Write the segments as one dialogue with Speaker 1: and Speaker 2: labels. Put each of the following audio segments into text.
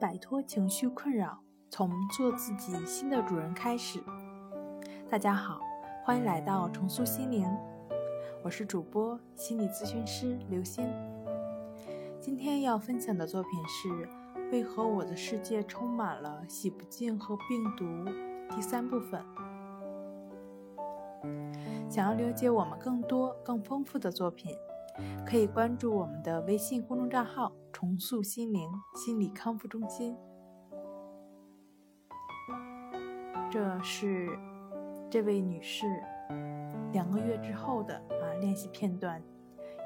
Speaker 1: 摆脱情绪困扰，从做自己新的主人开始。大家好，欢迎来到重塑心灵，我是主播心理咨询师刘星。今天要分享的作品是《为何我的世界充满了洗不净和病毒》第三部分。想要了解我们更多更丰富的作品。可以关注我们的微信公众账号“重塑心灵心理康复中心”。这是这位女士两个月之后的啊练习片段，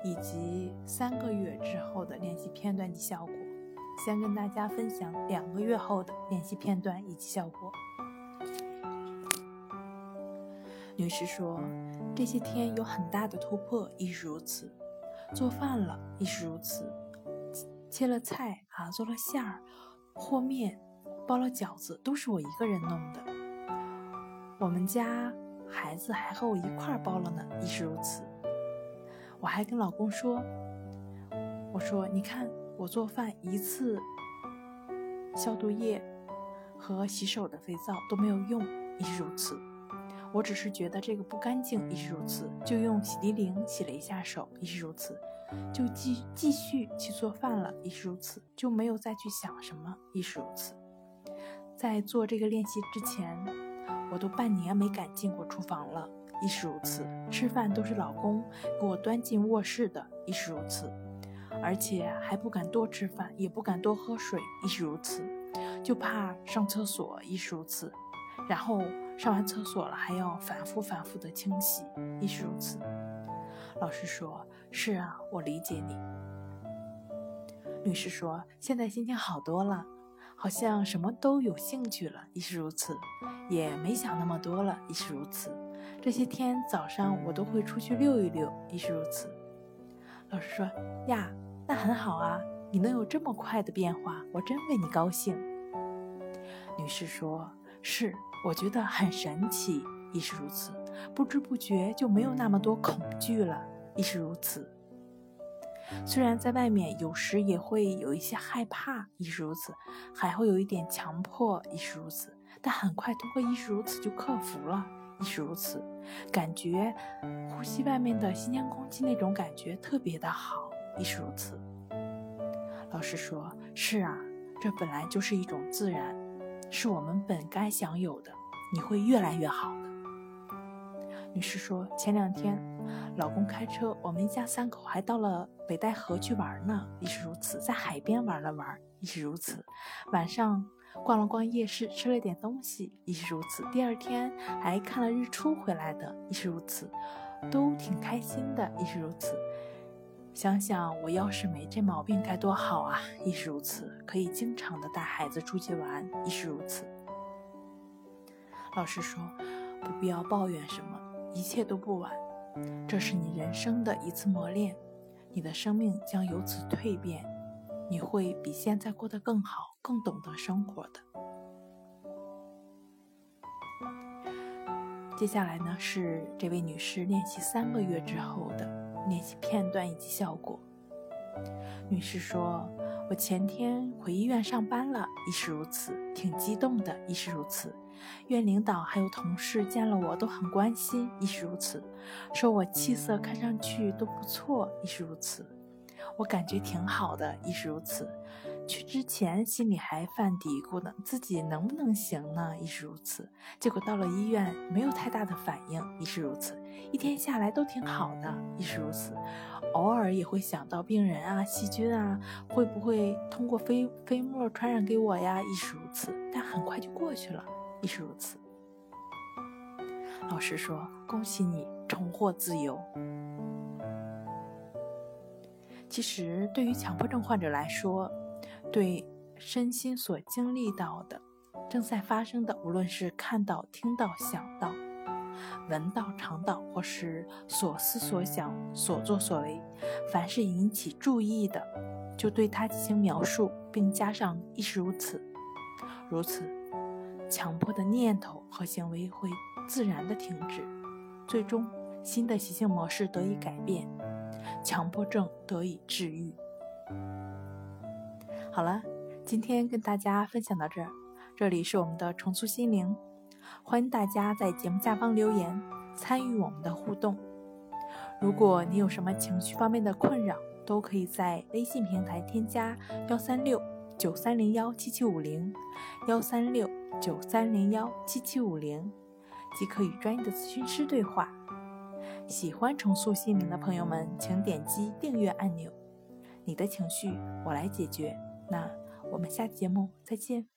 Speaker 1: 以及三个月之后的练习片段及效果。先跟大家分享两个月后的练习片段以及效果。女士说：“这些天有很大的突破，亦是如此。”做饭了亦是如此，切了菜啊，做了馅儿、和面、包了饺子，都是我一个人弄的。我们家孩子还和我一块儿包了呢，亦是如此。我还跟老公说：“我说你看，我做饭一次消毒液和洗手的肥皂都没有用，亦是如此。”我只是觉得这个不干净，亦是如此，就用洗涤灵洗了一下手，亦是如此，就继继续去做饭了，亦是如此，就没有再去想什么，亦是如此。在做这个练习之前，我都半年没敢进过厨房了，亦是如此。吃饭都是老公给我端进卧室的，亦是如此，而且还不敢多吃饭，也不敢多喝水，亦是如此，就怕上厕所，亦是如此。然后上完厕所了，还要反复反复的清洗，亦是如此。老师说：“是啊，我理解你。”女士说：“现在心情好多了，好像什么都有兴趣了，亦是如此，也没想那么多了，亦是如此。这些天早上我都会出去溜一溜，亦是如此。”老师说：“呀，那很好啊，你能有这么快的变化，我真为你高兴。”女士说：“是。”我觉得很神奇，亦是如此，不知不觉就没有那么多恐惧了，亦是如此。虽然在外面有时也会有一些害怕，亦是如此，还会有一点强迫，亦是如此，但很快通过亦是如此就克服了，亦是如此。感觉呼吸外面的新鲜空气那种感觉特别的好，亦是如此。老师说：“是啊，这本来就是一种自然。”是我们本该享有的，你会越来越好的。女士说，前两天老公开车，我们一家三口还到了北戴河去玩呢，亦是如此，在海边玩了玩，亦是如此。晚上逛了逛夜市，吃了点东西，亦是如此。第二天还看了日出回来的，亦是如此，都挺开心的，亦是如此。想想我要是没这毛病该多好啊！亦是如此，可以经常的带孩子出去玩，亦是如此。老师说，不必要抱怨什么，一切都不晚。这是你人生的一次磨练，你的生命将由此蜕变，你会比现在过得更好，更懂得生活的。接下来呢，是这位女士练习三个月之后的。练习片段以及效果。女士说：“我前天回医院上班了，亦是如此，挺激动的，亦是如此。院领导还有同事见了我都很关心，亦是如此，说我气色看上去都不错，亦是如此。我感觉挺好的，亦是如此。去之前心里还犯嘀咕呢，自己能不能行呢？亦是如此。结果到了医院，没有太大的反应，亦是如此。一天下来都挺好的，亦是如此。偶尔也会想到病人啊、细菌啊，会不会通过飞飞沫传染给我呀？亦是如此。但很快就过去了，亦是如此。老师说：“恭喜你重获自由。”其实，对于强迫症患者来说，对身心所经历到的、正在发生的，无论是看到、听到、想到、闻到、尝到，或是所思所想、所作所为，凡是引起注意的，就对它进行描述，并加上“亦是如此”，如此，强迫的念头和行为会自然的停止，最终新的习性模式得以改变，强迫症得以治愈。好了，今天跟大家分享到这儿。这里是我们的重塑心灵，欢迎大家在节目下方留言，参与我们的互动。如果你有什么情绪方面的困扰，都可以在微信平台添加幺三六九三零幺七七五零幺三六九三零幺七七五零，即可与专业的咨询师对话。喜欢重塑心灵的朋友们，请点击订阅按钮。你的情绪，我来解决。那我们下期节目再见。